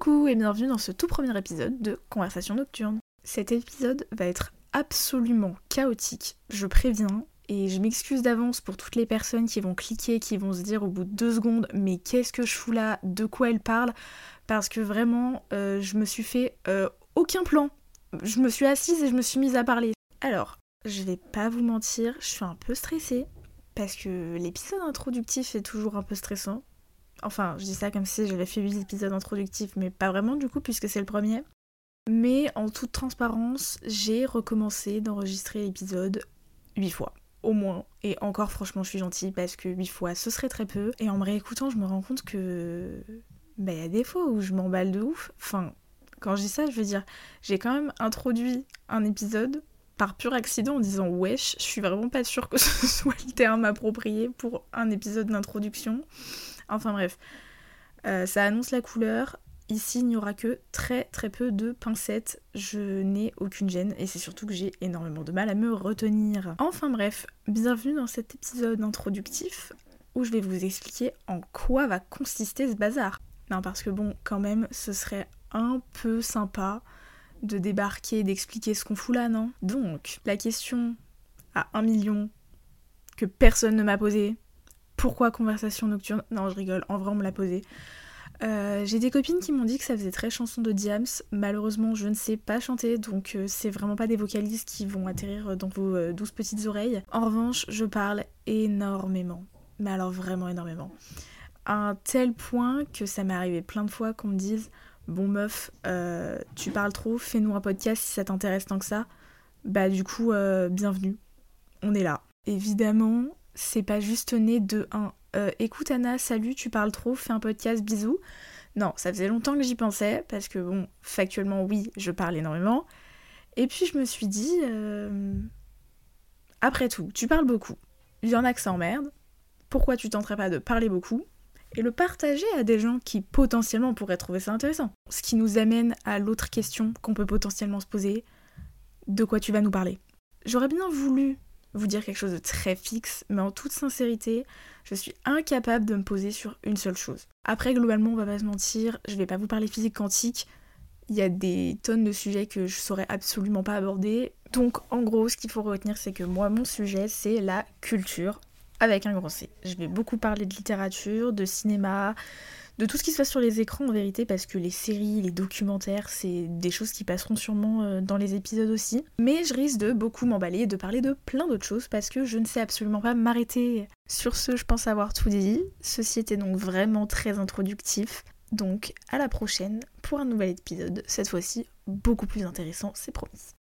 Coucou et bienvenue dans ce tout premier épisode de Conversation Nocturne. Cet épisode va être absolument chaotique, je préviens, et je m'excuse d'avance pour toutes les personnes qui vont cliquer, qui vont se dire au bout de deux secondes mais qu'est-ce que je fous là, de quoi elle parle, parce que vraiment euh, je me suis fait euh, aucun plan. Je me suis assise et je me suis mise à parler. Alors, je vais pas vous mentir, je suis un peu stressée, parce que l'épisode introductif est toujours un peu stressant. Enfin, je dis ça comme si j'avais fait 8 épisodes introductifs, mais pas vraiment du coup, puisque c'est le premier. Mais en toute transparence, j'ai recommencé d'enregistrer l'épisode 8 fois. Au moins. Et encore, franchement, je suis gentille parce que 8 fois, ce serait très peu. Et en me réécoutant, je me rends compte que. Bah, il y a des fois où je m'emballe de ouf. Enfin, quand je dis ça, je veux dire, j'ai quand même introduit un épisode par pur accident en disant wesh, je suis vraiment pas sûre que ce soit le terme approprié pour un épisode d'introduction. Enfin bref, euh, ça annonce la couleur. Ici, il n'y aura que très très peu de pincettes. Je n'ai aucune gêne et c'est surtout que j'ai énormément de mal à me retenir. Enfin bref, bienvenue dans cet épisode introductif où je vais vous expliquer en quoi va consister ce bazar. Non, parce que bon, quand même, ce serait un peu sympa de débarquer, d'expliquer ce qu'on fout là, non? Donc, la question à un million que personne ne m'a posée, pourquoi conversation nocturne Non, je rigole, en vrai on me l'a posé. Euh, j'ai des copines qui m'ont dit que ça faisait très chanson de Diams. Malheureusement, je ne sais pas chanter, donc euh, c'est vraiment pas des vocalistes qui vont atterrir dans vos euh, douze petites oreilles. En revanche, je parle énormément. Mais alors vraiment énormément. À un tel point que ça m'est arrivé plein de fois qu'on me dise Bon meuf, tu parles trop, fais-nous un podcast si ça t'intéresse tant que ça. Bah du coup, bienvenue. On est là. Évidemment, c'est pas juste né de un euh, écoute Anna, salut, tu parles trop, fais un podcast, bisous. Non, ça faisait longtemps que j'y pensais, parce que bon, factuellement, oui, je parle énormément. Et puis je me suis dit, euh, après tout, tu parles beaucoup. Il y en a que ça emmerde. Pourquoi tu tenterais pas de parler beaucoup et le partager à des gens qui potentiellement pourraient trouver ça intéressant? Ce qui nous amène à l'autre question qu'on peut potentiellement se poser de quoi tu vas nous parler? J'aurais bien voulu vous dire quelque chose de très fixe, mais en toute sincérité, je suis incapable de me poser sur une seule chose. Après, globalement, on va pas se mentir, je vais pas vous parler physique quantique. Il y a des tonnes de sujets que je saurais absolument pas aborder. Donc, en gros, ce qu'il faut retenir, c'est que moi, mon sujet, c'est la culture avec un grand C. Je vais beaucoup parler de littérature, de cinéma, de tout ce qui se passe sur les écrans en vérité, parce que les séries, les documentaires, c'est des choses qui passeront sûrement euh, dans les épisodes aussi. Mais je risque de beaucoup m'emballer, de parler de plein d'autres choses, parce que je ne sais absolument pas m'arrêter. Sur ce, je pense avoir tout dit. Ceci était donc vraiment très introductif. Donc à la prochaine pour un nouvel épisode, cette fois-ci beaucoup plus intéressant, c'est promis.